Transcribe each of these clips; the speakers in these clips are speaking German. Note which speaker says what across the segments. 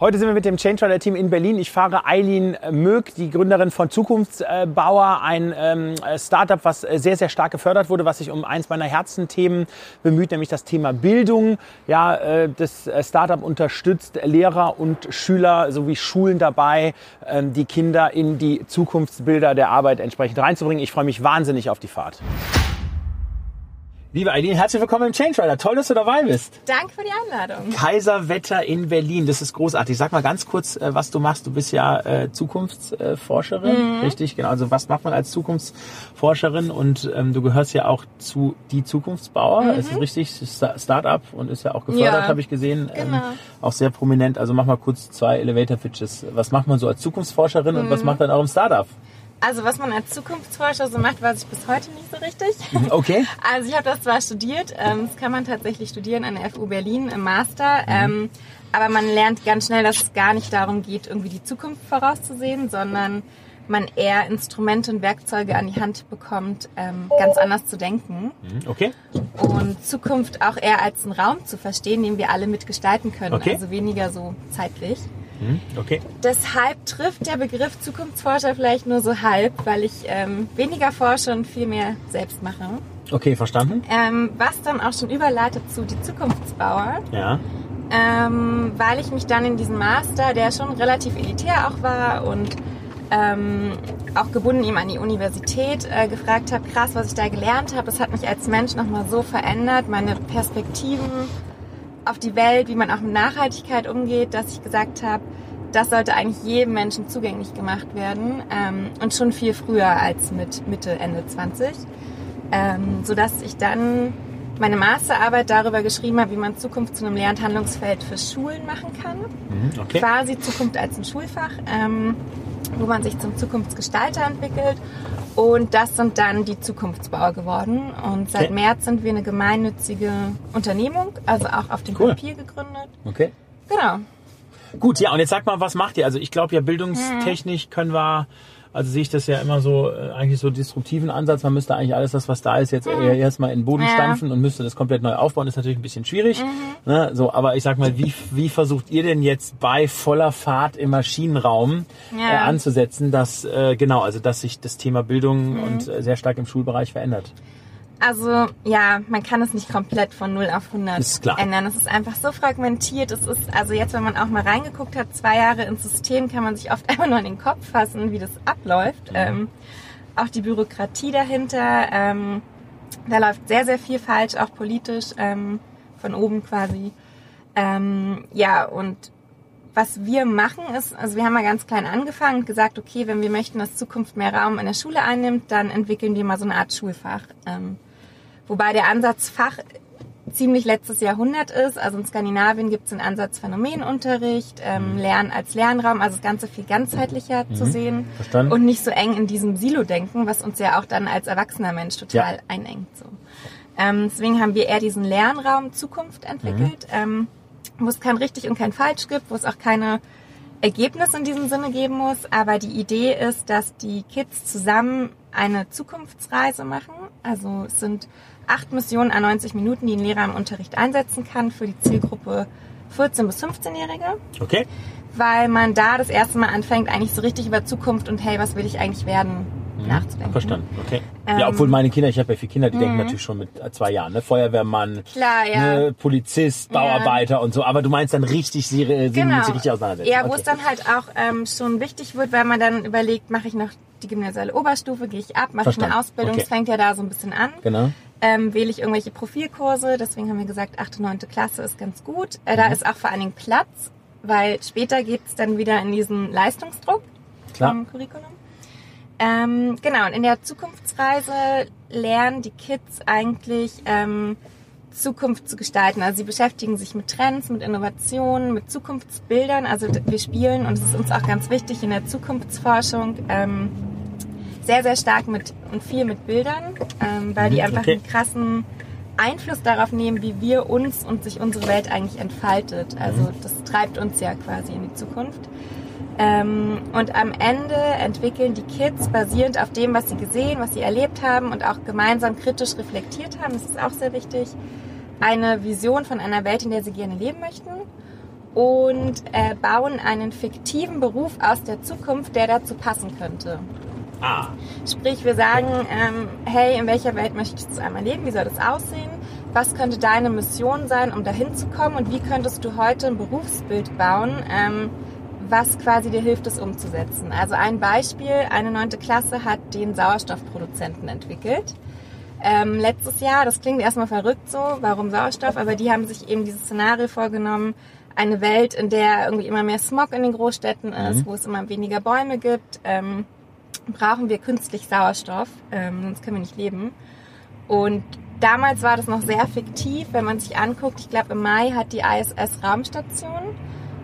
Speaker 1: Heute sind wir mit dem Change Rider Team in Berlin. Ich fahre Eileen Mög, die Gründerin von Zukunftsbauer, ein ähm, Startup, was sehr, sehr stark gefördert wurde, was sich um eins meiner Herzenthemen bemüht, nämlich das Thema Bildung. Ja, äh, das Startup unterstützt Lehrer und Schüler sowie Schulen dabei, ähm, die Kinder in die Zukunftsbilder der Arbeit entsprechend reinzubringen. Ich freue mich wahnsinnig auf die Fahrt. Liebe Eileen, herzlich willkommen im Change Rider. Toll, dass du dabei bist.
Speaker 2: Danke für die Einladung.
Speaker 1: Kaiserwetter in Berlin, das ist großartig. Sag mal ganz kurz, äh, was du machst. Du bist ja äh, Zukunftsforscherin, mhm. richtig? Genau. Also was macht man als Zukunftsforscherin? Und ähm, du gehörst ja auch zu die Zukunftsbauer. Mhm. Ist richtig Startup und ist ja auch gefördert, ja. habe ich gesehen. Ähm, genau. Ähm, auch sehr prominent. Also mach mal kurz zwei Elevator Pitches. Was macht man so als Zukunftsforscherin mhm. und was mhm. macht dann auch im Startup?
Speaker 2: Also was man als Zukunftsforscher so macht, weiß ich bis heute nicht so richtig.
Speaker 1: Okay.
Speaker 2: Also ich habe das zwar studiert, ähm, das kann man tatsächlich studieren an der FU Berlin im Master, mhm. ähm, aber man lernt ganz schnell, dass es gar nicht darum geht, irgendwie die Zukunft vorauszusehen, sondern man eher Instrumente und Werkzeuge an die Hand bekommt, ähm, ganz anders zu denken.
Speaker 1: Mhm, okay.
Speaker 2: Und Zukunft auch eher als einen Raum zu verstehen, den wir alle mitgestalten können, okay. also weniger so zeitlich.
Speaker 1: Hm, okay.
Speaker 2: Deshalb trifft der Begriff Zukunftsforscher vielleicht nur so halb, weil ich ähm, weniger forsche und viel mehr selbst mache.
Speaker 1: Okay, verstanden.
Speaker 2: Ähm, was dann auch schon überleitet zu die Zukunftsbauer.
Speaker 1: Ja.
Speaker 2: Ähm, weil ich mich dann in diesem Master, der schon relativ elitär auch war und ähm, auch gebunden ihm an die Universität, äh, gefragt habe, krass, was ich da gelernt habe. Das hat mich als Mensch nochmal so verändert, meine Perspektiven auf die Welt, wie man auch mit Nachhaltigkeit umgeht, dass ich gesagt habe, das sollte eigentlich jedem Menschen zugänglich gemacht werden ähm, und schon viel früher als mit Mitte, Ende 20. Ähm, sodass ich dann meine Masterarbeit darüber geschrieben habe, wie man Zukunft zu einem Lernhandlungsfeld für Schulen machen kann.
Speaker 1: Mhm, okay.
Speaker 2: Quasi Zukunft als ein Schulfach, ähm, wo man sich zum Zukunftsgestalter entwickelt und das sind dann die Zukunftsbauer geworden. Und seit okay. März sind wir eine gemeinnützige Unternehmung, also auch auf dem cool. Papier gegründet.
Speaker 1: Okay.
Speaker 2: Genau.
Speaker 1: Gut, ja, und jetzt sag mal, was macht ihr? Also ich glaube ja, bildungstechnisch können wir also sehe ich das ja immer so, äh, eigentlich so disruptiven Ansatz. Man müsste eigentlich alles das, was da ist, jetzt mhm. erstmal in den Boden ja. stampfen und müsste das komplett neu aufbauen. Das ist natürlich ein bisschen schwierig. Mhm. Ne? So, aber ich sag mal, wie, wie versucht ihr denn jetzt bei voller Fahrt im Maschinenraum ja. äh, anzusetzen, dass äh, genau, also dass sich das Thema Bildung mhm. und äh, sehr stark im Schulbereich verändert?
Speaker 2: Also ja, man kann es nicht komplett von 0 auf 100
Speaker 1: ist klar.
Speaker 2: ändern. Es ist einfach so fragmentiert. Es ist, also jetzt, wenn man auch mal reingeguckt hat, zwei Jahre ins System, kann man sich oft einfach nur in den Kopf fassen, wie das abläuft. Mhm. Ähm, auch die Bürokratie dahinter, ähm, da läuft sehr, sehr viel falsch, auch politisch, ähm, von oben quasi. Ähm, ja, und was wir machen ist, also wir haben mal ganz klein angefangen und gesagt, okay, wenn wir möchten, dass Zukunft mehr Raum in der Schule einnimmt, dann entwickeln wir mal so eine Art Schulfach. Ähm, Wobei der Ansatz Fach ziemlich letztes Jahrhundert ist. Also in Skandinavien gibt es den Ansatz Phänomenunterricht, ähm, mhm. Lernen als Lernraum, also das Ganze viel ganzheitlicher mhm. zu sehen
Speaker 1: Verstanden.
Speaker 2: und nicht so eng in diesem Silo-Denken, was uns ja auch dann als erwachsener Mensch total ja. einengt. So. Ähm, deswegen haben wir eher diesen Lernraum Zukunft entwickelt, mhm. ähm, wo es kein richtig und kein falsch gibt, wo es auch keine Ergebnisse in diesem Sinne geben muss. Aber die Idee ist, dass die Kids zusammen eine Zukunftsreise machen. Also es sind acht Missionen an 90 Minuten, die ein Lehrer im Unterricht einsetzen kann für die Zielgruppe 14- bis 15-Jährige.
Speaker 1: Okay.
Speaker 2: Weil man da das erste Mal anfängt, eigentlich so richtig über Zukunft und hey, was will ich eigentlich werden, mhm. nachzudenken.
Speaker 1: Verstanden, okay. Ähm, ja, obwohl meine Kinder, ich habe ja vier Kinder, die denken mhm. natürlich schon mit zwei Jahren, ne? Feuerwehrmann,
Speaker 2: Klar, ja.
Speaker 1: ne? Polizist, Bauarbeiter ja. und so, aber du meinst dann richtig, sie, sie genau. sich richtig auseinandersetzen.
Speaker 2: Ja, wo okay. es dann halt auch ähm, schon wichtig wird, weil man dann überlegt, mache ich noch die gymnasiale Oberstufe, gehe ich ab, mache ich eine Ausbildung, okay. es fängt ja da so ein bisschen an.
Speaker 1: Genau
Speaker 2: ähm, wähle ich irgendwelche Profilkurse. Deswegen haben wir gesagt, 8. und 9. Klasse ist ganz gut. Äh, da mhm. ist auch vor allen Dingen Platz, weil später geht es dann wieder in diesen Leistungsdruck
Speaker 1: Klar.
Speaker 2: vom Curriculum. Ähm, genau, und in der Zukunftsreise lernen die Kids eigentlich ähm, Zukunft zu gestalten. Also sie beschäftigen sich mit Trends, mit Innovationen, mit Zukunftsbildern. Also wir spielen, und es ist uns auch ganz wichtig in der Zukunftsforschung, ähm, sehr, sehr stark mit und viel mit Bildern, ähm, weil die mhm, einfach okay. einen krassen Einfluss darauf nehmen, wie wir uns und sich unsere Welt eigentlich entfaltet. Also mhm. das treibt uns ja quasi in die Zukunft. Ähm, und am Ende entwickeln die Kids basierend auf dem, was sie gesehen, was sie erlebt haben und auch gemeinsam kritisch reflektiert haben, das ist auch sehr wichtig, eine Vision von einer Welt, in der sie gerne leben möchten und äh, bauen einen fiktiven Beruf aus der Zukunft, der dazu passen könnte. Ah. Sprich, wir sagen, ähm, hey, in welcher Welt möchtest du einmal leben? Wie soll das aussehen? Was könnte deine Mission sein, um dahin zu kommen? Und wie könntest du heute ein Berufsbild bauen, ähm, was quasi dir hilft, es umzusetzen? Also ein Beispiel, eine neunte Klasse hat den Sauerstoffproduzenten entwickelt. Ähm, letztes Jahr, das klingt erstmal verrückt so, warum Sauerstoff, aber die haben sich eben dieses Szenario vorgenommen, eine Welt, in der irgendwie immer mehr Smog in den Großstädten ist, mhm. wo es immer weniger Bäume gibt, ähm, brauchen wir künstlich Sauerstoff, ähm, sonst können wir nicht leben. Und damals war das noch sehr fiktiv, wenn man sich anguckt. Ich glaube, im Mai hat die ISS Raumstation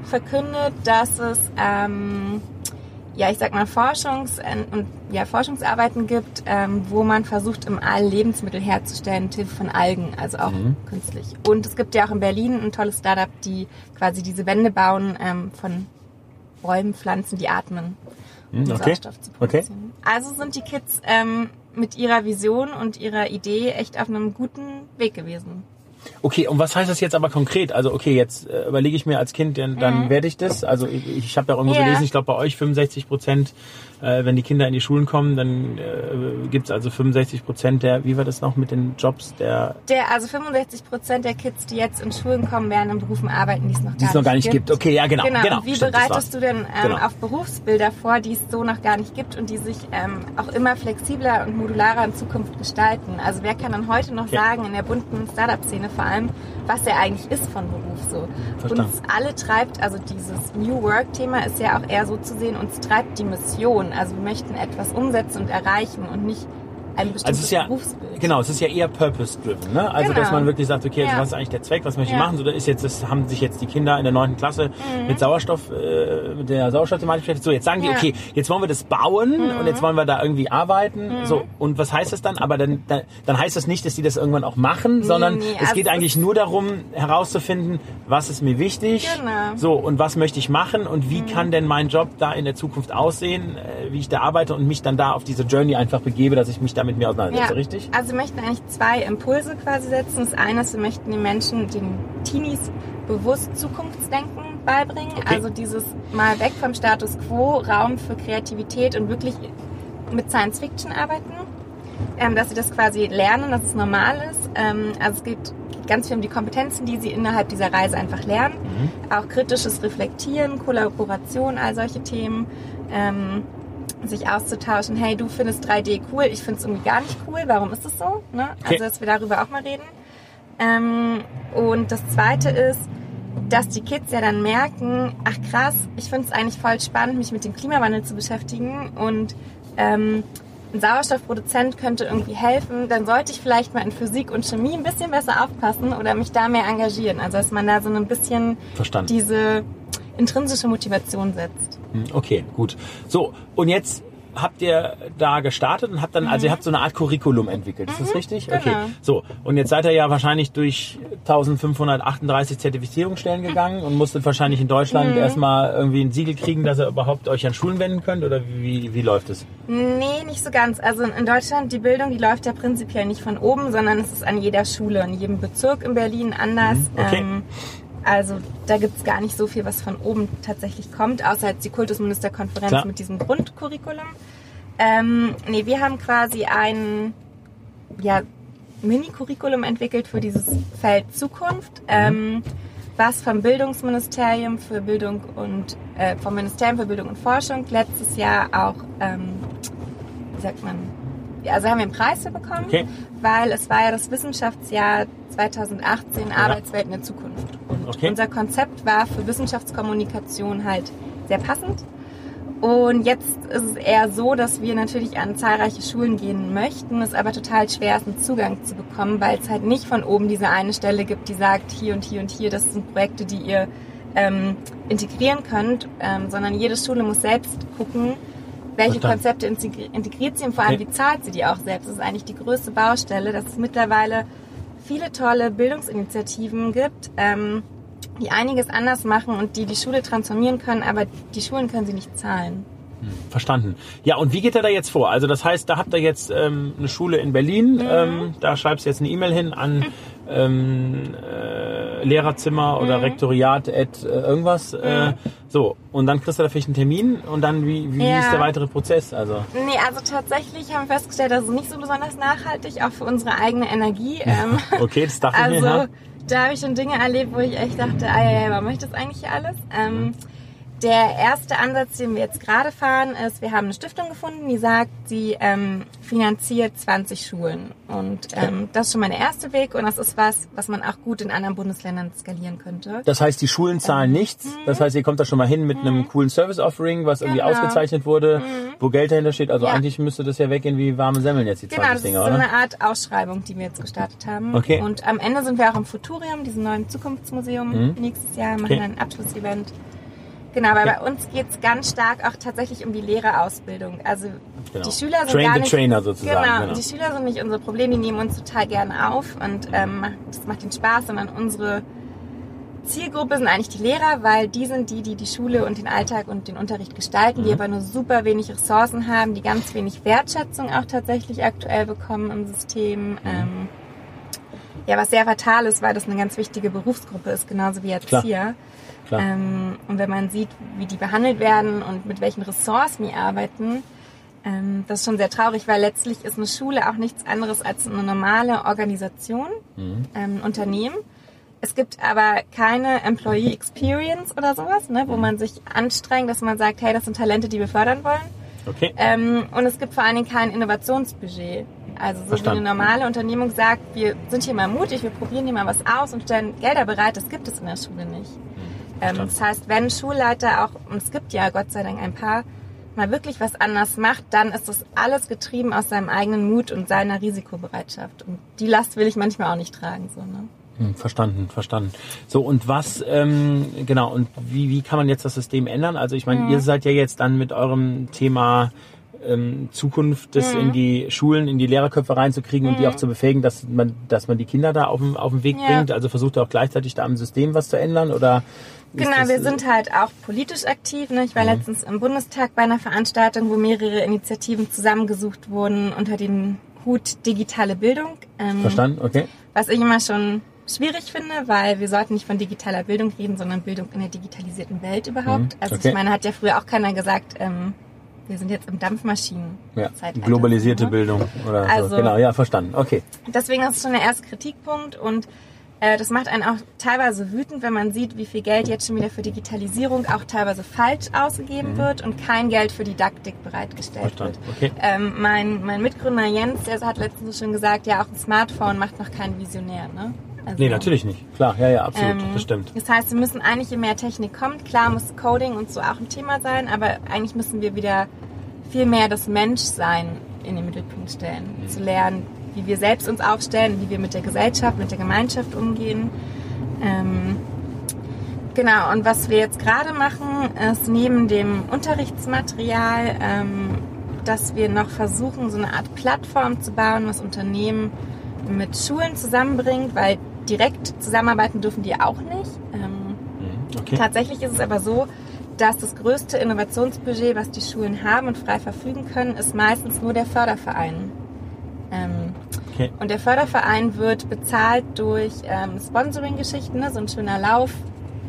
Speaker 2: verkündet, dass es ähm, ja, ich sag mal, Forschungs- und ja, Forschungsarbeiten gibt, ähm, wo man versucht, im All Lebensmittel herzustellen mit Hilfe von Algen, also auch mhm. künstlich. Und es gibt ja auch in Berlin ein tolles Startup, die quasi diese Wände bauen ähm, von Bäumen, Pflanzen, die atmen, um mhm, okay. Sauerstoff zu produzieren. Okay. Also sind die Kids ähm, mit ihrer Vision und ihrer Idee echt auf einem guten Weg gewesen.
Speaker 1: Okay, und was heißt das jetzt aber konkret? Also okay, jetzt äh, überlege ich mir als Kind, dann, dann mhm. werde ich das. Also ich, ich habe ja irgendwo yeah. gelesen, ich glaube bei euch 65 Prozent äh, wenn die Kinder in die Schulen kommen, dann äh, gibt es also 65 Prozent der, wie war das noch mit den Jobs der?
Speaker 2: Der, also 65 Prozent der Kids, die jetzt in Schulen kommen, werden in Berufen arbeiten, die es noch,
Speaker 1: gar, noch gar nicht gibt. gibt. Okay, ja genau.
Speaker 2: Genau.
Speaker 1: genau
Speaker 2: wie stimmt, bereitest du denn ähm, genau. auf Berufsbilder vor, die es so noch gar nicht gibt und die sich ähm, auch immer flexibler und modularer in Zukunft gestalten? Also wer kann dann heute noch okay. sagen, in der bunten Startup-Szene vor allem, was er eigentlich ist von Beruf so? Verstanden. Uns alle treibt, also dieses New Work-Thema ist ja auch eher so zu sehen, uns treibt die Mission Mission. Also wir möchten etwas umsetzen und erreichen und nicht ein bestimmtes also es ist
Speaker 1: ja,
Speaker 2: Berufsbild.
Speaker 1: Genau, es ist ja eher purpose-driven. Ne? Also genau. dass man wirklich sagt, okay, also ja. was ist eigentlich der Zweck, was möchte ich machen? So, da ist jetzt, das haben sich jetzt die Kinder in der neunten Klasse mhm. mit Sauerstoff, äh, mit der Sauerstoffthematik beschäftigt. So, jetzt sagen die, ja. okay, jetzt wollen wir das bauen mhm. und jetzt wollen wir da irgendwie arbeiten. Mhm. So, und was heißt das dann? Aber dann, dann, dann heißt das nicht, dass die das irgendwann auch machen, sondern nee, es also geht eigentlich nur darum, herauszufinden, was ist mir wichtig, genau. so und was möchte ich machen und wie mhm. kann denn mein Job da in der Zukunft aussehen, äh, wie ich da arbeite und mich dann da auf diese Journey einfach begebe, dass ich mich damit mir auseinandersetze, ja. richtig?
Speaker 2: Also wir möchten eigentlich zwei Impulse quasi setzen. Das eine ist, wir möchten den Menschen, den Teenies bewusst Zukunftsdenken beibringen. Okay. Also dieses mal weg vom Status quo, Raum für Kreativität und wirklich mit Science Fiction arbeiten. Ähm, dass sie das quasi lernen, dass es normal ist. Ähm, also es geht ganz viel um die Kompetenzen, die sie innerhalb dieser Reise einfach lernen. Mhm. Auch kritisches Reflektieren, Kollaboration, all solche Themen. Ähm, sich auszutauschen, hey, du findest 3D cool, ich finde es irgendwie gar nicht cool, warum ist es so? Ne? Okay. Also, dass wir darüber auch mal reden. Ähm, und das Zweite ist, dass die Kids ja dann merken, ach krass, ich finde es eigentlich voll spannend, mich mit dem Klimawandel zu beschäftigen und ähm, ein Sauerstoffproduzent könnte irgendwie helfen, dann sollte ich vielleicht mal in Physik und Chemie ein bisschen besser aufpassen oder mich da mehr engagieren. Also dass man da so ein bisschen
Speaker 1: Verstanden.
Speaker 2: diese intrinsische Motivation setzt.
Speaker 1: Hm, okay, gut. So, und jetzt habt ihr da gestartet und habt dann, mhm. also ihr habt so eine Art Curriculum entwickelt, ist das mhm, richtig?
Speaker 2: Genau.
Speaker 1: Okay. So, und jetzt seid ihr ja wahrscheinlich durch 1538 Zertifizierungsstellen gegangen und musstet wahrscheinlich in Deutschland mhm. erstmal irgendwie ein Siegel kriegen, dass ihr überhaupt euch an Schulen wenden könnt oder wie, wie läuft es?
Speaker 2: Nee, nicht so ganz. Also in Deutschland, die Bildung, die läuft ja prinzipiell nicht von oben, sondern es ist an jeder Schule, in jedem Bezirk in Berlin anders. Mhm. Okay. Ähm, also da gibt es gar nicht so viel, was von oben tatsächlich kommt, außer jetzt die Kultusministerkonferenz Klar. mit diesem Grundcurriculum. Ähm, nee, wir haben quasi ein ja, Mini-Curriculum entwickelt für dieses Feld Zukunft, mhm. ähm, was vom Bildungsministerium für Bildung und äh, vom Ministerium für Bildung und Forschung letztes Jahr auch, ähm, wie sagt man, also haben wir einen Preis für bekommen, okay. weil es war ja das Wissenschaftsjahr 2018 ja. Arbeitswelt in der Zukunft. Und okay. unser Konzept war für Wissenschaftskommunikation halt sehr passend. Und jetzt ist es eher so, dass wir natürlich an zahlreiche Schulen gehen möchten, es aber total schwer ist, einen Zugang zu bekommen, weil es halt nicht von oben diese eine Stelle gibt, die sagt, hier und hier und hier, das sind Projekte, die ihr ähm, integrieren könnt, ähm, sondern jede Schule muss selbst gucken, welche Konzepte integriert sie und vor allem, okay. wie zahlt sie die auch selbst. Das ist eigentlich die größte Baustelle, dass es mittlerweile viele tolle Bildungsinitiativen gibt, ähm, die einiges anders machen und die die Schule transformieren können, aber die Schulen können sie nicht zahlen.
Speaker 1: Verstanden. Ja, und wie geht er da jetzt vor? Also das heißt, da habt ihr jetzt ähm, eine Schule in Berlin, mhm. ähm, da schreibst du jetzt eine E-Mail hin an ähm, äh, Lehrerzimmer oder mhm. Rektoriat at äh, irgendwas. Äh, mhm. So, und dann kriegst du da vielleicht einen Termin und dann, wie, wie ja. ist der weitere Prozess? Also?
Speaker 2: Nee, also tatsächlich haben wir festgestellt, das ist nicht so besonders nachhaltig, auch für unsere eigene Energie. Ähm,
Speaker 1: okay, das dachte
Speaker 2: also,
Speaker 1: ich mir.
Speaker 2: Also, da habe ich schon Dinge erlebt, wo ich echt dachte, ah, ja, ja, warum mache ich das eigentlich hier alles? Ähm, mhm. Der erste Ansatz, den wir jetzt gerade fahren, ist, wir haben eine Stiftung gefunden, die sagt, sie ähm, finanziert 20 Schulen. Und ähm, das ist schon mal der erste Weg und das ist was, was man auch gut in anderen Bundesländern skalieren könnte.
Speaker 1: Das heißt, die Schulen zahlen ähm, nichts. Das heißt, ihr kommt da schon mal hin mit einem mhm. coolen Service-Offering, was irgendwie genau. ausgezeichnet wurde, mhm. wo Geld dahinter steht. Also ja. eigentlich müsste das ja weggehen wie warme Semmeln jetzt, die
Speaker 2: genau,
Speaker 1: 20
Speaker 2: Dinger,
Speaker 1: oder?
Speaker 2: Genau, das ist so eine Art Ausschreibung, die wir jetzt gestartet haben.
Speaker 1: Okay.
Speaker 2: Und am Ende sind wir auch im Futurium, diesem neuen Zukunftsmuseum, mhm. nächstes Jahr, machen okay. ein Abschlussevent. Genau, weil bei uns geht es ganz stark auch tatsächlich um die Lehrerausbildung. Also genau. die Schüler sind
Speaker 1: Train
Speaker 2: gar
Speaker 1: the
Speaker 2: nicht,
Speaker 1: Trainer sozusagen.
Speaker 2: Genau, genau, die Schüler sind nicht unser Problem, die nehmen uns total gerne auf und ähm, das macht ihnen Spaß, sondern unsere Zielgruppe sind eigentlich die Lehrer, weil die sind die, die die Schule und den Alltag und den Unterricht gestalten, mhm. die aber nur super wenig Ressourcen haben, die ganz wenig Wertschätzung auch tatsächlich aktuell bekommen im System. Mhm. Ähm, ja, was sehr fatal ist, weil das eine ganz wichtige Berufsgruppe ist, genauso wie Erzieher. Klar. Ähm, und wenn man sieht, wie die behandelt werden und mit welchen Ressourcen die arbeiten, ähm, das ist schon sehr traurig, weil letztlich ist eine Schule auch nichts anderes als eine normale Organisation, mhm. ähm, Unternehmen. Es gibt aber keine Employee Experience oder sowas, ne, wo mhm. man sich anstrengt, dass man sagt, hey, das sind Talente, die wir fördern wollen.
Speaker 1: Okay.
Speaker 2: Ähm, und es gibt vor allen Dingen kein Innovationsbudget. Also so Verstanden. wie eine normale Unternehmung sagt, wir sind hier mal mutig, wir probieren hier mal was aus und stellen Gelder bereit, das gibt es in der Schule nicht. Ähm, das heißt, wenn Schulleiter auch, und es gibt ja Gott sei Dank ein paar, mal wirklich was anders macht, dann ist das alles getrieben aus seinem eigenen Mut und seiner Risikobereitschaft. Und die Last will ich manchmal auch nicht tragen. So, ne?
Speaker 1: Hm, verstanden, verstanden. So, und was, ähm, genau, und wie, wie kann man jetzt das System ändern? Also ich meine, mhm. ihr seid ja jetzt dann mit eurem Thema ähm, Zukunft, das mhm. in die Schulen, in die Lehrerköpfe reinzukriegen mhm. und die mhm. auch zu befähigen, dass man, dass man die Kinder da auf den, auf den Weg ja. bringt. Also versucht ihr auch gleichzeitig da am System was zu ändern oder
Speaker 2: Genau, wir sind halt auch politisch aktiv. Ne? Ich war mhm. letztens im Bundestag bei einer Veranstaltung, wo mehrere Initiativen zusammengesucht wurden unter dem Hut digitale Bildung.
Speaker 1: Ähm, Verstanden, okay.
Speaker 2: Was ich immer schon schwierig finde, weil wir sollten nicht von digitaler Bildung reden, sondern Bildung in der digitalisierten Welt überhaupt. Mhm. Also okay. ich meine, hat ja früher auch keiner gesagt, ähm, wir sind jetzt im Dampfmaschinen.
Speaker 1: Ja, globalisierte ne? Bildung oder also, so. Genau, ja, verstanden. Okay.
Speaker 2: Deswegen ist es schon der erste Kritikpunkt und äh, das macht einen auch teilweise wütend, wenn man sieht, wie viel Geld jetzt schon wieder für Digitalisierung auch teilweise falsch ausgegeben mhm. wird und kein Geld für Didaktik bereitgestellt
Speaker 1: Verstand.
Speaker 2: wird. Okay. Ähm, mein, mein Mitgründer Jens, der hat letztens schon gesagt, ja, auch ein Smartphone macht noch keinen Visionär. Ne?
Speaker 1: Also, nee, natürlich nicht. Klar, ja, ja, absolut. Ähm, das stimmt.
Speaker 2: Das heißt, wir müssen eigentlich, je mehr Technik kommt, klar muss Coding und so auch ein Thema sein, aber eigentlich müssen wir wieder viel mehr das Menschsein in den Mittelpunkt stellen. Mhm. Zu lernen, wie wir selbst uns aufstellen, wie wir mit der Gesellschaft, mit der Gemeinschaft umgehen. Ähm, genau, und was wir jetzt gerade machen, ist neben dem Unterrichtsmaterial, ähm, dass wir noch versuchen, so eine Art Plattform zu bauen, was Unternehmen mit Schulen zusammenbringt, weil direkt zusammenarbeiten dürfen die auch nicht. Ähm,
Speaker 1: mhm, okay.
Speaker 2: Tatsächlich ist es aber so, dass das größte Innovationsbudget, was die Schulen haben und frei verfügen können, ist meistens nur der Förderverein. Ähm, okay. Und der Förderverein wird bezahlt durch ähm, Sponsoring-Geschichten, ne? so ein schöner Lauf,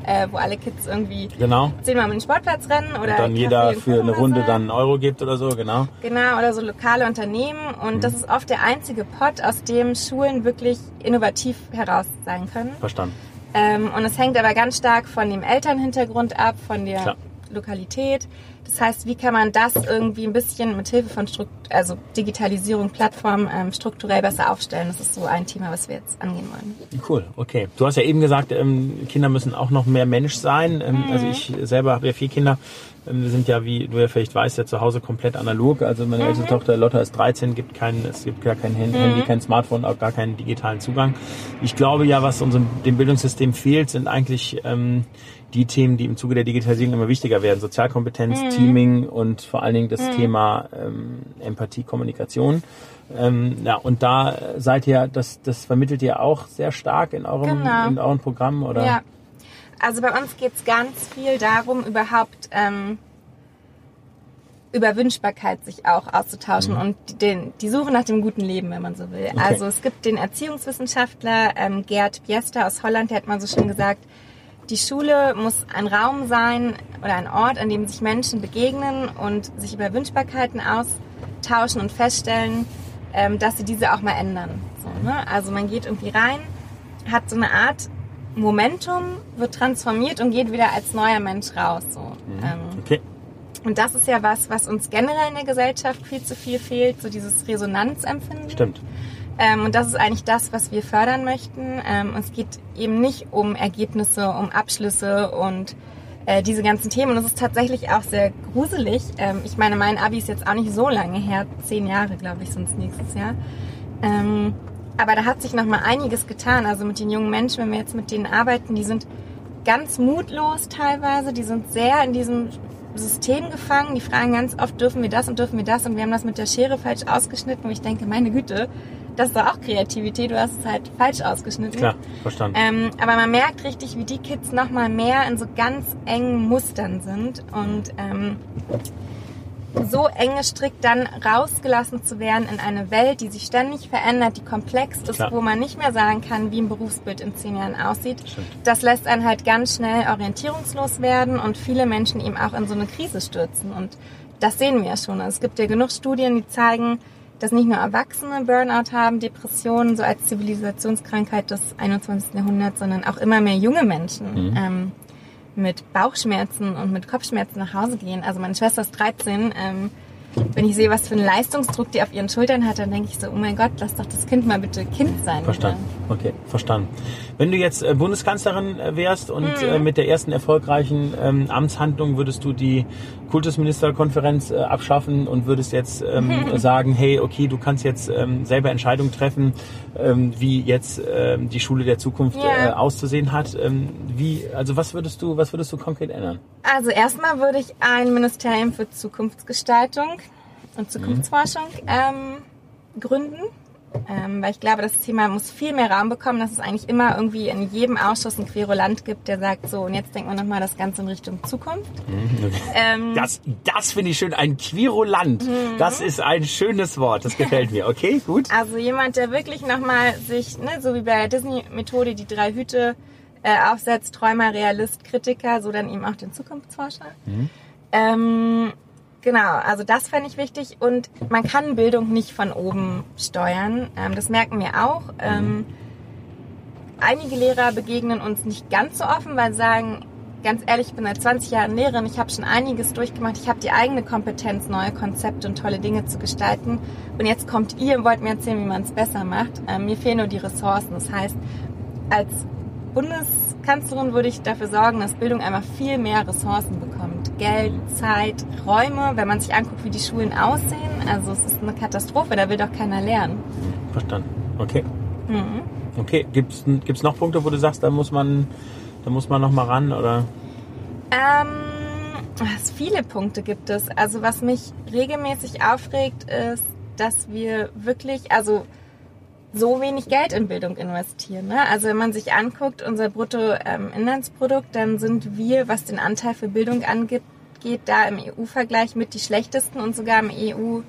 Speaker 2: äh, wo alle Kids irgendwie
Speaker 1: genau.
Speaker 2: zehnmal um den Sportplatz rennen oder und
Speaker 1: dann jeder für eine Runde dann einen Euro gibt oder so, genau.
Speaker 2: Genau, oder so lokale Unternehmen und mhm. das ist oft der einzige Pot, aus dem Schulen wirklich innovativ heraus sein können.
Speaker 1: Verstanden.
Speaker 2: Ähm, und es hängt aber ganz stark von dem Elternhintergrund ab, von der Klar. Lokalität. Das heißt, wie kann man das irgendwie ein bisschen mit Hilfe von Strukt also Digitalisierung, Plattformen ähm, strukturell besser aufstellen? Das ist so ein Thema, was wir jetzt angehen wollen.
Speaker 1: Cool, okay. Du hast ja eben gesagt, ähm, Kinder müssen auch noch mehr Mensch sein. Ähm, mhm. Also ich selber habe ja vier Kinder. Ähm, wir sind ja, wie du ja vielleicht weißt, ja zu Hause komplett analog. Also meine mhm. älteste Tochter Lotta ist 13, gibt keinen, es gibt gar kein Handy, mhm. kein Smartphone, auch gar keinen digitalen Zugang. Ich glaube ja, was unserem dem Bildungssystem fehlt, sind eigentlich ähm, die Themen, die im Zuge der Digitalisierung immer wichtiger werden. Sozialkompetenz, mhm. Teaming und vor allen Dingen das mhm. Thema ähm, Empathie, Kommunikation. Ähm, ja, und da seid ihr, das, das vermittelt ihr auch sehr stark in eurem, genau. in euren Programmen, oder?
Speaker 2: Ja. Also bei uns geht es ganz viel darum, überhaupt ähm, über Wünschbarkeit sich auch auszutauschen mhm. und den, die Suche nach dem guten Leben, wenn man so will. Okay. Also es gibt den Erziehungswissenschaftler ähm, Gerd Biester aus Holland, der hat mal so schön gesagt, die Schule muss ein Raum sein oder ein Ort, an dem sich Menschen begegnen und sich über Wünschbarkeiten austauschen und feststellen, ähm, dass sie diese auch mal ändern. So, ne? Also man geht irgendwie rein, hat so eine Art Momentum, wird transformiert und geht wieder als neuer Mensch raus. So. Mhm. Ähm, okay. Und das ist ja was, was uns generell in der Gesellschaft viel zu viel fehlt, so dieses Resonanzempfinden.
Speaker 1: Stimmt.
Speaker 2: Ähm, und das ist eigentlich das, was wir fördern möchten. Ähm, es geht eben nicht um Ergebnisse, um Abschlüsse und äh, diese ganzen Themen. Und es ist tatsächlich auch sehr gruselig. Ähm, ich meine, mein Abi ist jetzt auch nicht so lange her, zehn Jahre, glaube ich, sonst nächstes Jahr. Ähm, aber da hat sich noch mal einiges getan. Also mit den jungen Menschen, wenn wir jetzt mit denen arbeiten, die sind ganz mutlos teilweise. Die sind sehr in diesem System gefangen. Die fragen ganz oft, dürfen wir das und dürfen wir das? Und wir haben das mit der Schere falsch ausgeschnitten. Und ich denke, meine Güte, das ist auch Kreativität, du hast es halt falsch ausgeschnitten.
Speaker 1: Klar, verstanden.
Speaker 2: Ähm, aber man merkt richtig, wie die Kids noch mal mehr in so ganz engen Mustern sind und ähm, so eng gestrickt dann rausgelassen zu werden in eine Welt, die sich ständig verändert, die komplex ist, Klar. wo man nicht mehr sagen kann, wie ein Berufsbild in zehn Jahren aussieht. Stimmt. Das lässt einen halt ganz schnell orientierungslos werden und viele Menschen eben auch in so eine Krise stürzen. Und das sehen wir ja schon. Es gibt ja genug Studien, die zeigen, dass nicht nur Erwachsene Burnout haben, Depressionen so als Zivilisationskrankheit des 21. Jahrhunderts, sondern auch immer mehr junge Menschen mhm. ähm, mit Bauchschmerzen und mit Kopfschmerzen nach Hause gehen. Also meine Schwester ist 13. Ähm, wenn ich sehe, was für einen Leistungsdruck die auf ihren Schultern hat, dann denke ich so, oh mein Gott, lass doch das Kind mal bitte Kind sein.
Speaker 1: Verstanden. Oder? Okay, verstanden. Wenn du jetzt äh, Bundeskanzlerin äh, wärst und mhm. äh, mit der ersten erfolgreichen ähm, Amtshandlung würdest du die Kultusministerkonferenz äh, abschaffen und würdest jetzt ähm, mhm. sagen, hey, okay, du kannst jetzt ähm, selber Entscheidungen treffen, ähm, wie jetzt ähm, die Schule der Zukunft ja. äh, auszusehen hat. Wie, also was würdest du, was würdest du konkret ändern?
Speaker 2: Also erstmal würde ich ein Ministerium für Zukunftsgestaltung und Zukunftsforschung ähm, gründen. Ähm, weil ich glaube, das Thema muss viel mehr Raum bekommen, dass es eigentlich immer irgendwie in jedem Ausschuss ein Querulant gibt, der sagt, so, und jetzt denken wir nochmal das Ganze in Richtung Zukunft.
Speaker 1: Mhm. Ähm, das das finde ich schön, ein Querulant. Mhm. Das ist ein schönes Wort, das gefällt mir. Okay, gut.
Speaker 2: Also jemand, der wirklich nochmal sich, ne, so wie bei der Disney-Methode, die drei Hüte äh, aufsetzt, Träumer, Realist, Kritiker, so dann eben auch den Zukunftsforscher. Mhm. Ähm, Genau, also das fände ich wichtig und man kann Bildung nicht von oben steuern. Ähm, das merken wir auch. Ähm, einige Lehrer begegnen uns nicht ganz so offen, weil sie sagen, ganz ehrlich, ich bin seit 20 Jahren Lehrerin, ich habe schon einiges durchgemacht, ich habe die eigene Kompetenz, neue Konzepte und tolle Dinge zu gestalten. Und jetzt kommt ihr und wollt mir erzählen, wie man es besser macht. Ähm, mir fehlen nur die Ressourcen. Das heißt, als Bundeskanzlerin würde ich dafür sorgen, dass Bildung einfach viel mehr Ressourcen bekommt. Geld, Zeit, Räume, wenn man sich anguckt, wie die Schulen aussehen. Also es ist eine Katastrophe, da will doch keiner lernen.
Speaker 1: Verstanden. Okay. Mhm. Okay, gibt es noch Punkte, wo du sagst, da muss man, da muss man noch mal ran, oder?
Speaker 2: Ähm, viele Punkte gibt es. Also was mich regelmäßig aufregt, ist, dass wir wirklich, also so wenig Geld in Bildung investieren. Ne? Also wenn man sich anguckt, unser Bruttoinlandsprodukt, dann sind wir, was den Anteil für Bildung angeht, geht da im EU-Vergleich mit die schlechtesten und sogar im EU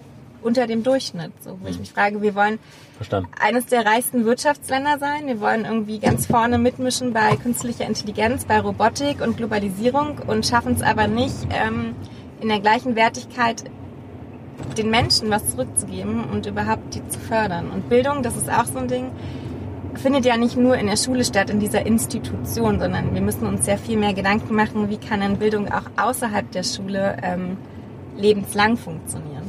Speaker 2: unter dem Durchschnitt. So, wo ich mich frage, wir wollen
Speaker 1: Verstanden.
Speaker 2: eines der reichsten Wirtschaftsländer sein. Wir wollen irgendwie ganz vorne mitmischen bei künstlicher Intelligenz, bei Robotik und Globalisierung und schaffen es aber nicht, ähm, in der gleichen Wertigkeit den Menschen was zurückzugeben und überhaupt die zu fördern. Und Bildung, das ist auch so ein Ding, findet ja nicht nur in der Schule statt, in dieser Institution, sondern wir müssen uns sehr viel mehr Gedanken machen, wie kann denn Bildung auch außerhalb der Schule ähm, lebenslang funktionieren.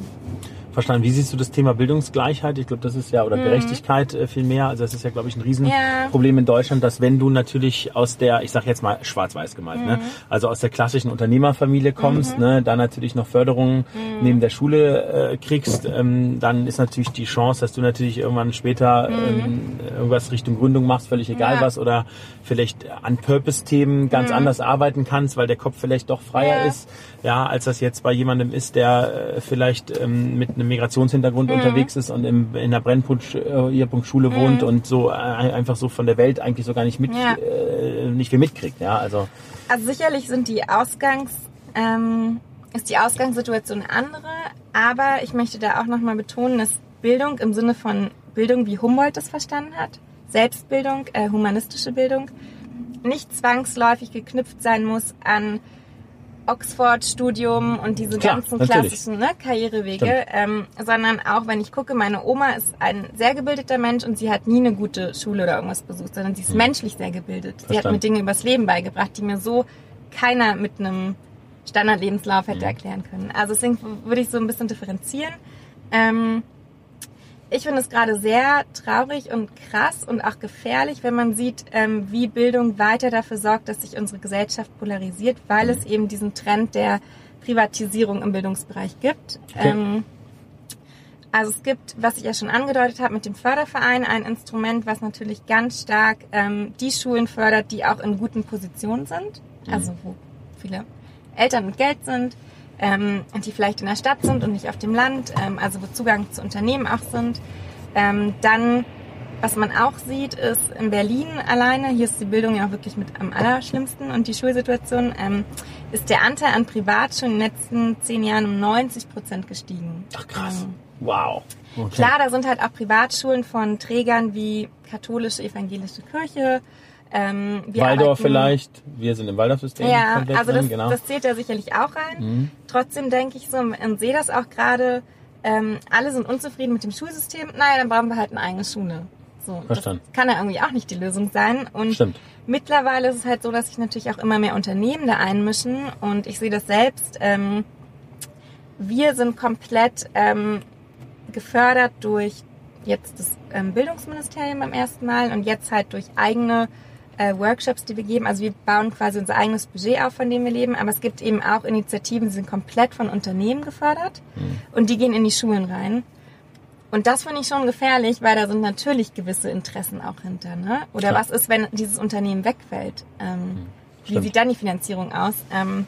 Speaker 1: Verstanden. Wie siehst du das Thema Bildungsgleichheit? Ich glaube, das ist ja, oder mhm. Gerechtigkeit äh, viel mehr. Also das ist ja, glaube ich, ein Riesenproblem ja. in Deutschland, dass wenn du natürlich aus der, ich sag jetzt mal schwarz-weiß gemeint, ne? mhm. ne? also aus der klassischen Unternehmerfamilie kommst, mhm. ne? da natürlich noch Förderungen mhm. neben der Schule äh, kriegst, ähm, dann ist natürlich die Chance, dass du natürlich irgendwann später mhm. ähm, irgendwas Richtung Gründung machst, völlig egal ja. was, oder vielleicht an Purpose-Themen ganz mhm. anders arbeiten kannst, weil der Kopf vielleicht doch freier ja. ist, ja, als das jetzt bei jemandem ist, der äh, vielleicht ähm, mit einem Migrationshintergrund mhm. unterwegs ist und im, in der Brennpunktschule mhm. wohnt und so äh, einfach so von der Welt eigentlich so gar nicht mit, ja. äh, nicht viel mitkriegt, ja, also.
Speaker 2: Also sicherlich sind die Ausgangs, ähm, ist die Ausgangssituation eine andere, aber ich möchte da auch nochmal betonen, dass Bildung im Sinne von Bildung, wie Humboldt das verstanden hat, Selbstbildung, äh, humanistische Bildung, nicht zwangsläufig geknüpft sein muss an Oxford-Studium und diese Klar, ganzen klassischen ne, Karrierewege, ähm, sondern auch wenn ich gucke, meine Oma ist ein sehr gebildeter Mensch und sie hat nie eine gute Schule oder irgendwas besucht, sondern sie ist hm. menschlich sehr gebildet. Verstanden. Sie hat mir Dinge übers Leben beigebracht, die mir so keiner mit einem Standardlebenslauf hätte hm. erklären können. Also deswegen würde ich so ein bisschen differenzieren. Ähm, ich finde es gerade sehr traurig und krass und auch gefährlich, wenn man sieht, ähm, wie Bildung weiter dafür sorgt, dass sich unsere Gesellschaft polarisiert, weil mhm. es eben diesen Trend der Privatisierung im Bildungsbereich gibt. Okay. Ähm, also es gibt, was ich ja schon angedeutet habe, mit dem Förderverein ein Instrument, was natürlich ganz stark ähm, die Schulen fördert, die auch in guten Positionen sind, mhm. also wo viele Eltern mit Geld sind, ähm, die vielleicht in der Stadt sind und nicht auf dem Land, ähm, also wo Zugang zu Unternehmen auch sind. Ähm, dann, was man auch sieht, ist in Berlin alleine, hier ist die Bildung ja auch wirklich mit am allerschlimmsten und die Schulsituation, ähm, ist der Anteil an Privatschulen in den letzten zehn Jahren um 90 Prozent gestiegen.
Speaker 1: Ach krass. Ähm, wow.
Speaker 2: Okay. Klar, da sind halt auch Privatschulen von Trägern wie katholische evangelische Kirche,
Speaker 1: ähm, Waldorf vielleicht, wir sind im Waldorf-System.
Speaker 2: Ja, also das, genau. das zählt ja sicherlich auch rein. Mhm. Trotzdem denke ich so und sehe das auch gerade, ähm, alle sind unzufrieden mit dem Schulsystem, naja, dann brauchen wir halt eine eigene Schule. So, Verstanden. Das kann ja irgendwie auch nicht die Lösung sein. Und Stimmt. mittlerweile ist es halt so, dass sich natürlich auch immer mehr Unternehmen da einmischen und ich sehe das selbst. Ähm, wir sind komplett ähm, gefördert durch jetzt das ähm, Bildungsministerium beim ersten Mal und jetzt halt durch eigene äh, Workshops, die wir geben. Also wir bauen quasi unser eigenes Budget auf, von dem wir leben. Aber es gibt eben auch Initiativen, die sind komplett von Unternehmen gefördert mhm. und die gehen in die Schulen rein. Und das finde ich schon gefährlich, weil da sind natürlich gewisse Interessen auch hinter. Ne? Oder Klar. was ist, wenn dieses Unternehmen wegfällt? Ähm, mhm. Wie sieht dann die Finanzierung aus? Ähm,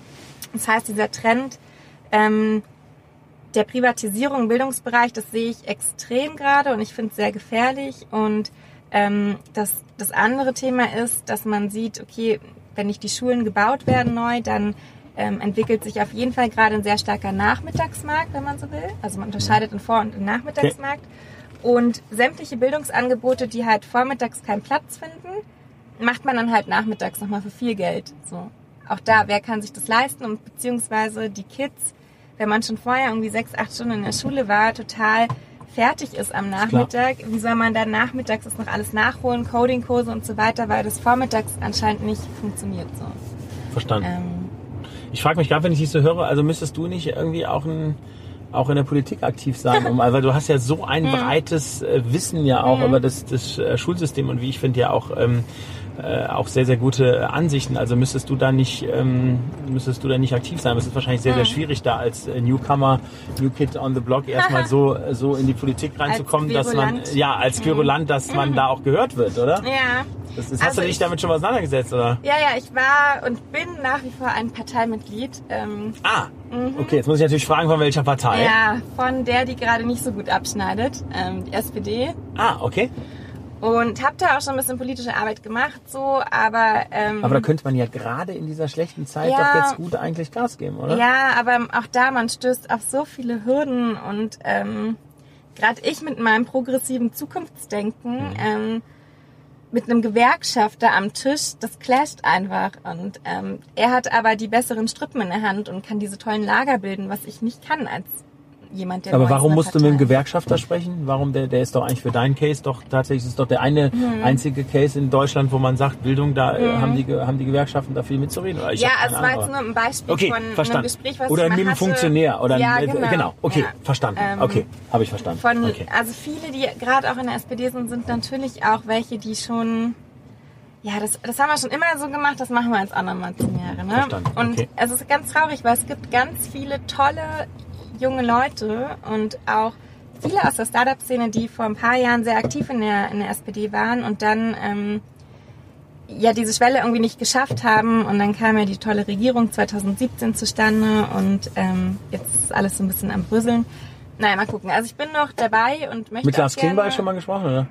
Speaker 2: das heißt, dieser Trend ähm, der Privatisierung im Bildungsbereich, das sehe ich extrem gerade und ich finde es sehr gefährlich. Und ähm, das, das andere Thema ist, dass man sieht, okay, wenn nicht die Schulen gebaut werden neu, dann ähm, entwickelt sich auf jeden Fall gerade ein sehr starker Nachmittagsmarkt, wenn man so will. Also man unterscheidet in Vor- und in Nachmittagsmarkt. Und sämtliche Bildungsangebote, die halt vormittags keinen Platz finden, macht man dann halt nachmittags nochmal für viel Geld. So. Auch da, wer kann sich das leisten? Und beziehungsweise die Kids, wenn man schon vorher irgendwie sechs, acht Stunden in der Schule war, total fertig ist am Nachmittag, wie soll man dann nachmittags das noch alles nachholen, Coding-Kurse und so weiter, weil das vormittags anscheinend nicht funktioniert so.
Speaker 1: Verstanden. Ähm, ich frage mich gerade, wenn ich dich so höre, also müsstest du nicht irgendwie auch ein auch in der Politik aktiv sein, um, weil du hast ja so ein breites äh, Wissen ja auch mhm. über das, das äh, Schulsystem und wie ich finde ja auch ähm, äh, auch sehr, sehr gute Ansichten. Also müsstest du da nicht, ähm, müsstest du da nicht aktiv sein. Es ist wahrscheinlich sehr, sehr hm. schwierig, da als äh, Newcomer, New Kid on the Block erstmal so, so in die Politik reinzukommen, dass man, ja, als Querulant, dass man da auch gehört wird, oder?
Speaker 2: Ja.
Speaker 1: Das ist, hast also du dich damit schon mal auseinandergesetzt, oder?
Speaker 2: Ja, ja, ich war und bin nach wie vor ein Parteimitglied. Ähm,
Speaker 1: ah, mhm. okay, jetzt muss ich natürlich fragen, von welcher Partei?
Speaker 2: Ja, von der, die gerade nicht so gut abschneidet, ähm, die SPD.
Speaker 1: Ah, okay.
Speaker 2: Und habe da auch schon ein bisschen politische Arbeit gemacht, so, aber... Ähm,
Speaker 1: aber da könnte man ja gerade in dieser schlechten Zeit ja, doch jetzt gut eigentlich Gas geben, oder?
Speaker 2: Ja, aber auch da, man stößt auf so viele Hürden und ähm, gerade ich mit meinem progressiven Zukunftsdenken... Mhm. Ähm, mit einem Gewerkschafter am Tisch, das clasht einfach. Und ähm, er hat aber die besseren Strippen in der Hand und kann diese tollen Lager bilden, was ich nicht kann als jemand, der
Speaker 1: Aber warum musst du mit dem. Gewerkschafter sprechen? Warum der, der ist doch eigentlich für deinen Case doch tatsächlich ist doch der eine
Speaker 2: Mhm.
Speaker 1: einzige Case in Deutschland, wo man sagt, Bildung, da äh, haben die haben die Gewerkschaften da viel mitzureden.
Speaker 2: Ja, also es
Speaker 1: keine
Speaker 2: war jetzt nur ein Beispiel
Speaker 1: Okay,
Speaker 2: von einem
Speaker 1: verstanden.
Speaker 2: Gespräch, was
Speaker 1: Oder
Speaker 2: hatte.
Speaker 1: Funktionär oder
Speaker 2: ja,
Speaker 1: äh,
Speaker 2: genau.
Speaker 1: okay,
Speaker 2: Ja.
Speaker 1: verstanden.
Speaker 2: Ähm,
Speaker 1: okay, habe ich verstanden.
Speaker 2: Von,
Speaker 1: okay.
Speaker 2: Also viele, die gerade auch in der SPD sind, sind natürlich auch welche, die schon, ja, das, das haben wir schon immer so gemacht, das machen wir jetzt auch nochmal zehn Jahre. Ne?
Speaker 1: Verstanden,
Speaker 2: Und
Speaker 1: okay.
Speaker 2: es ist ganz traurig, weil es gibt ganz viele tolle junge Leute und auch viele aus der Startup-Szene, die vor ein paar Jahren sehr aktiv in der, in der SPD waren und dann ähm, ja diese Schwelle irgendwie nicht geschafft haben und dann kam ja die tolle Regierung 2017 zustande und ähm, jetzt ist alles so ein bisschen am Bröseln. Naja, mal gucken. Also ich bin noch dabei und möchte
Speaker 1: Mit Lars Klingbeil schon mal gesprochen, oder?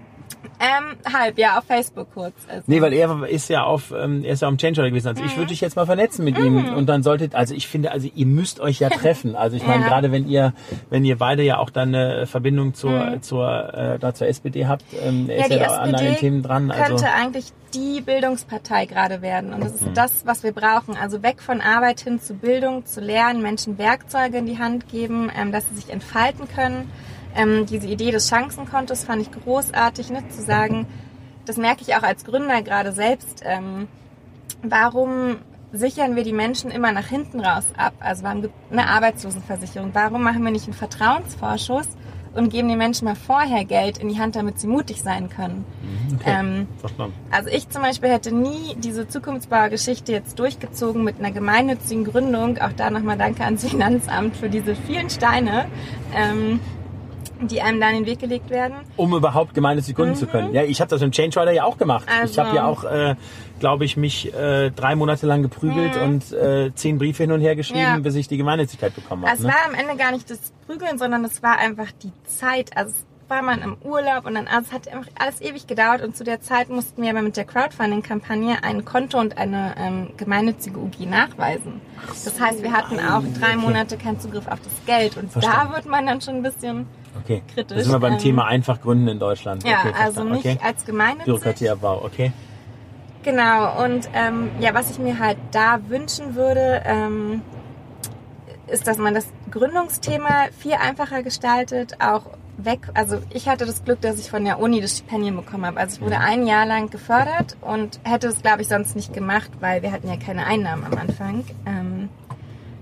Speaker 2: Ähm, halb, ja, auf Facebook kurz. Also.
Speaker 1: Nee, weil er ist ja auf, ähm, er ist ja am Change gewesen. Also
Speaker 2: Mhm.
Speaker 1: ich würde dich jetzt mal vernetzen mit ihm und dann solltet, also ich finde, also ihr müsst euch ja treffen. Also ich meine,
Speaker 2: Ja.
Speaker 1: gerade wenn ihr, wenn ihr beide ja auch dann eine Verbindung zur, zur, äh, da zur SPD habt, ähm, er
Speaker 2: Mhm. ja,
Speaker 1: ist ja da an
Speaker 2: SPD
Speaker 1: Themen dran. Also
Speaker 2: könnte eigentlich die Bildungspartei gerade werden. Und das ist das, was wir brauchen. Also weg von Arbeit hin zu Bildung, zu lernen, Menschen Werkzeuge in die Hand geben, ähm, dass sie sich entfalten können. Ähm, diese Idee des Chancenkontos fand ich großartig, ne, zu sagen, das merke ich auch als Gründer gerade selbst. Ähm, warum sichern wir die Menschen immer nach hinten raus ab? Also warum gibt eine Arbeitslosenversicherung? Warum machen wir nicht einen Vertrauensvorschuss und geben den Menschen mal vorher Geld in die Hand, damit sie mutig sein können?
Speaker 1: okay,
Speaker 2: Ähm,
Speaker 1: verstanden.
Speaker 2: also ich zum Beispiel hätte nie diese Zukunftsbauer-Geschichte jetzt durchgezogen mit einer gemeinnützigen Gründung. Auch da nochmal danke ans Finanzamt für diese vielen Steine, ähm, die einem da in den Weg gelegt werden.
Speaker 1: Um überhaupt gemeinnützig gründen zu können. Ja, ich habe das im Change Rider ja auch gemacht. ich
Speaker 2: Mhm. Also-
Speaker 1: habe ja auch, äh, glaube ich, mich äh, drei Monate lang geprügelt und äh, zehn Briefe hin und her geschrieben,
Speaker 2: Mhm. Ja.
Speaker 1: bis ich die Gemeinnützigkeit bekommen habe.
Speaker 2: Es war am Ende gar nicht das Prügeln, sondern es war einfach die Zeit. Also es war man im Urlaub und dann also es hat einfach alles ewig gedauert und zu der Zeit mussten wir aber mit der Crowdfunding-Kampagne ein Konto und eine ähm, gemeinnützige UG nachweisen. Das heißt, wir hatten auch drei Monate keinen Zugriff auf das Geld und
Speaker 1: Verstanden.
Speaker 2: da wird man dann schon ein bisschen
Speaker 1: Okay,
Speaker 2: kritisch,
Speaker 1: da sind wir beim
Speaker 2: ähm,
Speaker 1: Thema einfach gründen in Deutschland.
Speaker 2: ja,
Speaker 1: okay,
Speaker 2: also nicht
Speaker 1: okay.
Speaker 2: als gemeinnützig.
Speaker 1: Bürokratieabbau, okay.
Speaker 2: Genau, und ähm, ja, was ich mir halt da wünschen würde, ähm, ist, dass man das Gründungsthema viel einfacher gestaltet, auch weg. Also ich hatte das Glück, dass ich von der Uni das Stipendium bekommen habe. Also ich wurde ein Jahr lang gefördert und hätte es, glaube ich, sonst nicht gemacht, weil wir hatten ja keine Einnahmen am Anfang. Ähm,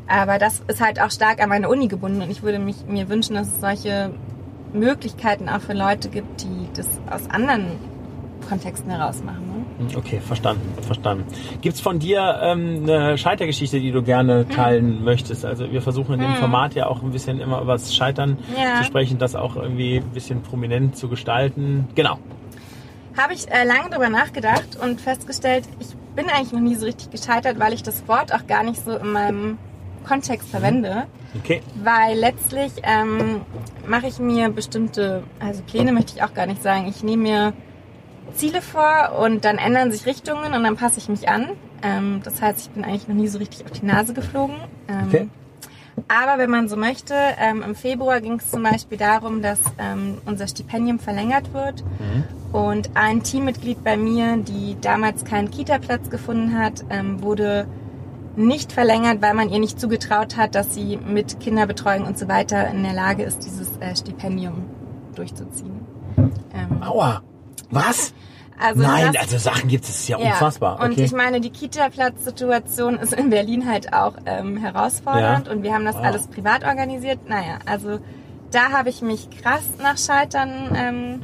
Speaker 2: aber das ist halt auch stark an meine Uni gebunden und ich würde mich, mir wünschen, dass es solche Möglichkeiten auch für Leute gibt, die das aus anderen Kontexten heraus machen.
Speaker 1: Hm, Okay, verstanden, verstanden. Gibt's von dir ähm, eine Scheitergeschichte, die du gerne
Speaker 2: Hm.
Speaker 1: teilen möchtest? Also wir versuchen in dem Format ja auch ein bisschen immer über das Scheitern
Speaker 2: Ja.
Speaker 1: zu sprechen, das auch irgendwie ein bisschen prominent zu gestalten. Genau.
Speaker 2: Habe ich äh, lange drüber nachgedacht und festgestellt, ich bin eigentlich noch nie so richtig gescheitert, weil ich das Wort auch gar nicht so in meinem Kontext verwende.
Speaker 1: Okay.
Speaker 2: Weil letztlich ähm, mache ich mir bestimmte, also Pläne möchte ich auch gar nicht sagen. Ich nehme mir Ziele vor und dann ändern sich Richtungen und dann passe ich mich an. Ähm, das heißt, ich bin eigentlich noch nie so richtig auf die Nase geflogen. Ähm,
Speaker 1: Okay.
Speaker 2: Aber wenn man so möchte, ähm, im Februar ging es zum Beispiel darum, dass ähm, unser Stipendium verlängert wird. Und ein Teammitglied bei mir, die damals keinen Kita-Platz gefunden hat, ähm, wurde nicht verlängert, weil man ihr nicht zugetraut hat, dass sie mit Kinderbetreuung und so weiter in der Lage ist, dieses äh, Stipendium durchzuziehen. Ähm,
Speaker 1: Aua. Was?
Speaker 2: also
Speaker 1: Nein,
Speaker 2: das-
Speaker 1: also Sachen gibt es, ist ja,
Speaker 2: ja,
Speaker 1: unfassbar.
Speaker 2: Und
Speaker 1: Okay.
Speaker 2: ich meine, die Kita-Platz-Situation ist in Berlin halt auch ähm, herausfordernd
Speaker 1: Ja.
Speaker 2: und wir haben das
Speaker 1: Wow.
Speaker 2: alles privat organisiert. Naja, also da habe ich mich krass nach Scheitern, ähm,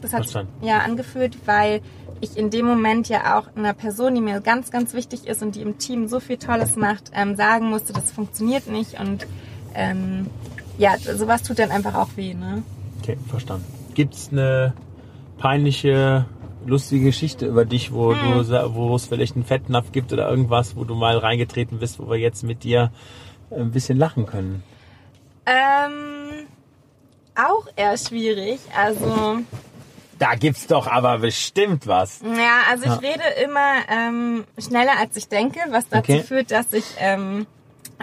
Speaker 2: das hat ja angefühlt, weil ich in dem Moment ja auch einer Person, die mir ganz, ganz wichtig ist und die im Team so viel Tolles macht, ähm, sagen musste, das funktioniert nicht und ähm, ja, sowas tut dann einfach auch weh, ne?
Speaker 1: Okay, verstanden. Gibt's eine peinliche, lustige Geschichte über dich, wo
Speaker 2: Hm.
Speaker 1: du, wo es vielleicht einen Fettnapf gibt oder irgendwas, wo du mal reingetreten bist, wo wir jetzt mit dir ein bisschen lachen können?
Speaker 2: Ähm, auch eher schwierig, also
Speaker 1: Da gibt's doch aber bestimmt was.
Speaker 2: Ja, also ich
Speaker 1: Ja.
Speaker 2: rede immer ähm, schneller, als ich denke, was dazu
Speaker 1: Okay.
Speaker 2: führt, dass ich ähm,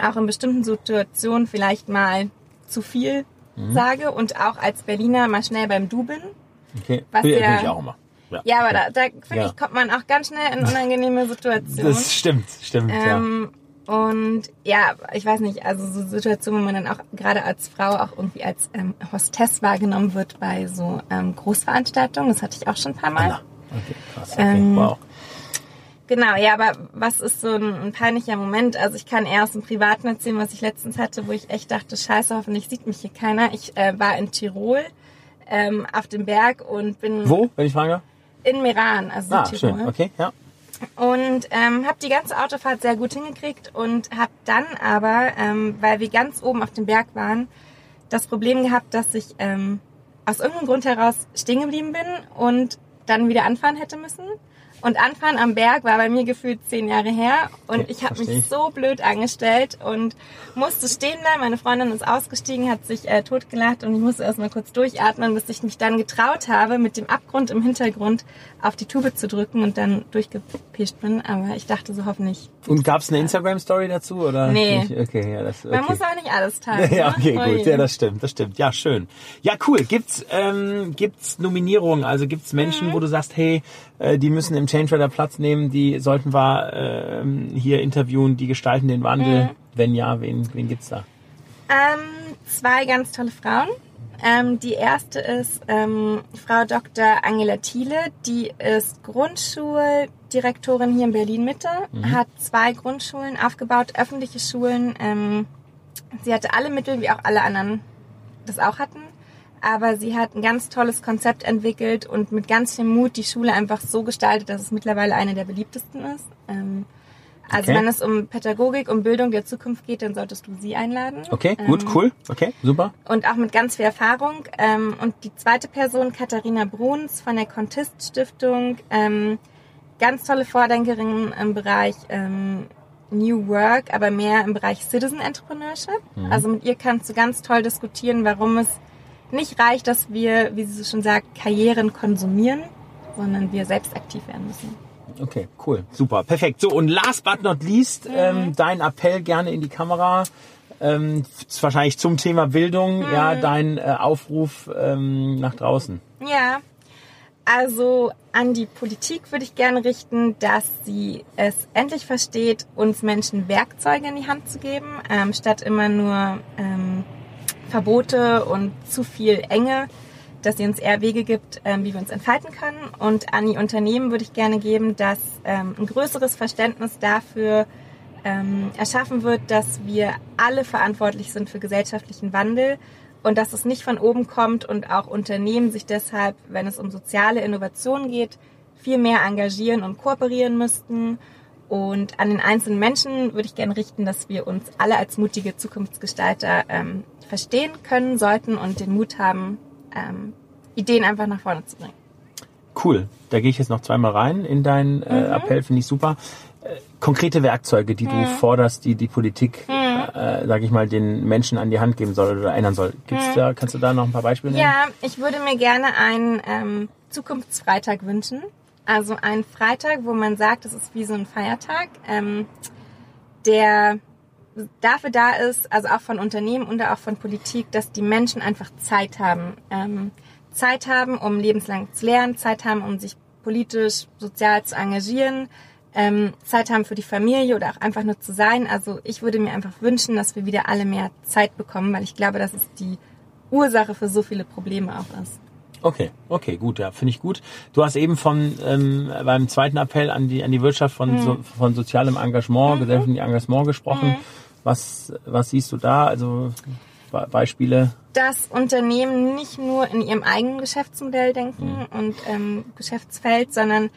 Speaker 2: auch in bestimmten Situationen vielleicht mal zu viel
Speaker 1: Mhm.
Speaker 2: sage und auch als Berliner mal schnell beim Du bin.
Speaker 1: Okay.
Speaker 2: Was ja-
Speaker 1: ich auch immer. Ja,
Speaker 2: Ja, aber da, da finde
Speaker 1: Ja.
Speaker 2: ich, kommt man auch ganz schnell in unangenehme Situationen.
Speaker 1: Das stimmt, stimmt, ja.
Speaker 2: ähm, Und ja, ich weiß nicht, also so Situationen, wo man dann auch gerade als Frau auch irgendwie als ähm, Hostess wahrgenommen wird bei so ähm, Großveranstaltungen. Das hatte ich auch schon ein paar Mal.
Speaker 1: Ah, okay, krass. Okay, ähm, wow.
Speaker 2: Genau, ja, aber was ist so ein, ein, peinlicher Moment? Also ich kann eher aus dem Privaten erzählen, was ich letztens hatte, wo ich echt dachte, scheiße, hoffentlich sieht mich hier keiner. Ich äh, war in Tirol ähm, auf dem Berg und bin...
Speaker 1: Wo, wenn ich frage?
Speaker 2: In Meran, also
Speaker 1: ah,
Speaker 2: Tirol.
Speaker 1: Schön. Okay, ja.
Speaker 2: Und ähm, habe die ganze Autofahrt sehr gut hingekriegt und habe dann aber, ähm, weil wir ganz oben auf dem Berg waren, das Problem gehabt, dass ich ähm, aus irgendeinem Grund heraus stehen geblieben bin und dann wieder anfahren hätte müssen. Und Anfahren am Berg war bei mir gefühlt zehn Jahre her und ich habe mich so blöd angestellt und musste stehen bleiben. Meine Freundin ist ausgestiegen, hat sich äh, totgelacht und ich musste erstmal kurz durchatmen, bis ich mich dann getraut habe, mit dem Abgrund im Hintergrund auf die Tube zu drücken und dann durchgepischt bin. Aber ich dachte so hoffentlich.
Speaker 1: Und gab es eine Instagram-Story dazu oder?
Speaker 2: Nee.
Speaker 1: Nicht? Okay, ja, das,
Speaker 2: okay. Man muss auch nicht alles teilen.
Speaker 1: ja, okay, ne? gut. Ja, das stimmt, das stimmt. Ja, schön. Ja, cool. Gibt's ähm, gibt's Nominierungen? Also gibt's Menschen, mhm. wo du sagst, hey, äh, die müssen im Change Rider Platz nehmen, die sollten wir äh, hier interviewen, die gestalten den Wandel. Mhm. Wenn ja, wen, wen gibt's da?
Speaker 2: Ähm, zwei ganz tolle Frauen. Ähm, die erste ist ähm, Frau Dr. Angela Thiele, die ist Grundschuldirektorin hier in Berlin Mitte, mhm. hat zwei Grundschulen aufgebaut, öffentliche Schulen. Ähm, sie hatte alle Mittel, wie auch alle anderen das auch hatten aber sie hat ein ganz tolles Konzept entwickelt und mit ganz viel Mut die Schule einfach so gestaltet, dass es mittlerweile eine der beliebtesten ist. Ähm, also okay. wenn es um Pädagogik, um Bildung der Zukunft geht, dann solltest du sie einladen.
Speaker 1: Okay, gut, ähm, cool, okay, super.
Speaker 2: Und auch mit ganz viel Erfahrung. Ähm, und die zweite Person, Katharina Bruns von der Contist Stiftung, ähm, ganz tolle Vordenkerin im Bereich ähm, New Work, aber mehr im Bereich Citizen Entrepreneurship. Mhm. Also mit ihr kannst du ganz toll diskutieren, warum es nicht reicht, dass wir, wie sie schon sagt, Karrieren konsumieren, sondern wir selbst aktiv werden müssen.
Speaker 1: Okay, cool, super, perfekt. So, und last but not least, mhm. ähm, dein Appell gerne in die Kamera. Ähm, wahrscheinlich zum Thema Bildung, mhm. ja, dein äh, Aufruf ähm, nach draußen.
Speaker 2: Ja, also an die Politik würde ich gerne richten, dass sie es endlich versteht, uns Menschen Werkzeuge in die Hand zu geben, ähm, statt immer nur ähm, Verbote und zu viel Enge, dass sie uns eher Wege gibt, ähm, wie wir uns entfalten können. Und an die Unternehmen würde ich gerne geben, dass ähm, ein größeres Verständnis dafür ähm, erschaffen wird, dass wir alle verantwortlich sind für gesellschaftlichen Wandel und dass es nicht von oben kommt und auch Unternehmen sich deshalb, wenn es um soziale Innovation geht, viel mehr engagieren und kooperieren müssten und an den einzelnen Menschen würde ich gerne richten, dass wir uns alle als mutige Zukunftsgestalter ähm, verstehen können sollten und den Mut haben, ähm, Ideen einfach nach vorne zu bringen.
Speaker 1: Cool. Da gehe ich jetzt noch zweimal rein in deinen äh, mhm. Appell, finde ich super. Äh, konkrete Werkzeuge, die mhm. du forderst, die die Politik, mhm. äh, sage ich mal, den Menschen an die Hand geben soll oder ändern soll. Gibt's mhm. da, kannst du da noch ein paar Beispiele nennen?
Speaker 2: Ja, ich würde mir gerne einen ähm, Zukunftsfreitag wünschen. Also ein Freitag, wo man sagt, es ist wie so ein Feiertag, ähm, der dafür da ist, also auch von Unternehmen und auch von Politik, dass die Menschen einfach Zeit haben. Ähm, Zeit haben, um lebenslang zu lernen, Zeit haben, um sich politisch, sozial zu engagieren, ähm, Zeit haben für die Familie oder auch einfach nur zu sein. Also ich würde mir einfach wünschen, dass wir wieder alle mehr Zeit bekommen, weil ich glaube, dass es die Ursache für so viele Probleme auch ist.
Speaker 1: Okay, okay, gut, ja, finde ich gut. Du hast eben von ähm, beim zweiten Appell an die an die Wirtschaft von mhm. so, von sozialem Engagement, mhm. gesellschaftlichem Engagement gesprochen. Mhm. Was was siehst du da? Also Beispiele?
Speaker 2: Dass Unternehmen nicht nur in ihrem eigenen Geschäftsmodell denken mhm. und ähm, Geschäftsfeld, sondern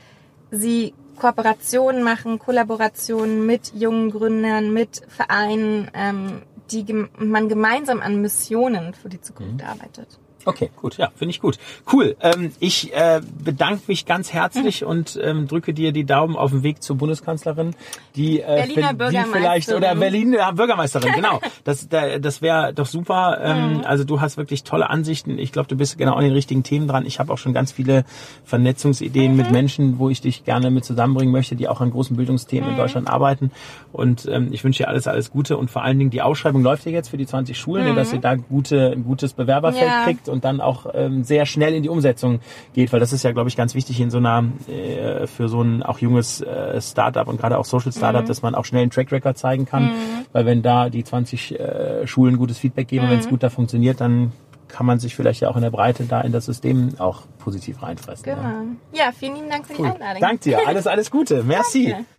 Speaker 2: sie Kooperationen machen, Kollaborationen mit jungen Gründern, mit Vereinen, ähm, die man gemeinsam an Missionen für die Zukunft mhm. arbeitet.
Speaker 1: Okay, gut, ja, finde ich gut. Cool. Ähm, ich äh, bedanke mich ganz herzlich mhm. und ähm, drücke dir die Daumen auf dem Weg zur Bundeskanzlerin, die,
Speaker 2: äh, Berliner
Speaker 1: die vielleicht oder Berlin ja, Bürgermeisterin, genau. Das, das wäre doch super. Ähm, mhm. Also du hast wirklich tolle Ansichten. Ich glaube, du bist genau an den richtigen Themen dran. Ich habe auch schon ganz viele Vernetzungsideen mhm. mit Menschen, wo ich dich gerne mit zusammenbringen möchte, die auch an großen Bildungsthemen in mhm. Deutschland arbeiten. Und ähm, ich wünsche dir alles, alles Gute und vor allen Dingen die Ausschreibung läuft ja jetzt für die 20 Schulen, mhm. dass ihr da gute, ein gutes Bewerberfeld ja. kriegt und und dann auch ähm, sehr schnell in die Umsetzung geht, weil das ist ja, glaube ich, ganz wichtig in so einer, äh, für so ein auch junges äh, Startup und gerade auch Social Startup, mhm. dass man auch schnell einen Track Record zeigen kann, mhm. weil wenn da die 20 äh, Schulen gutes Feedback geben, mhm. wenn es gut da funktioniert, dann kann man sich vielleicht ja auch in der Breite da in das System auch positiv reinfressen.
Speaker 2: Genau. Ja, ja vielen lieben Dank für die cool. Einladung.
Speaker 1: Danke dir. Alles, alles Gute. Merci. Danke.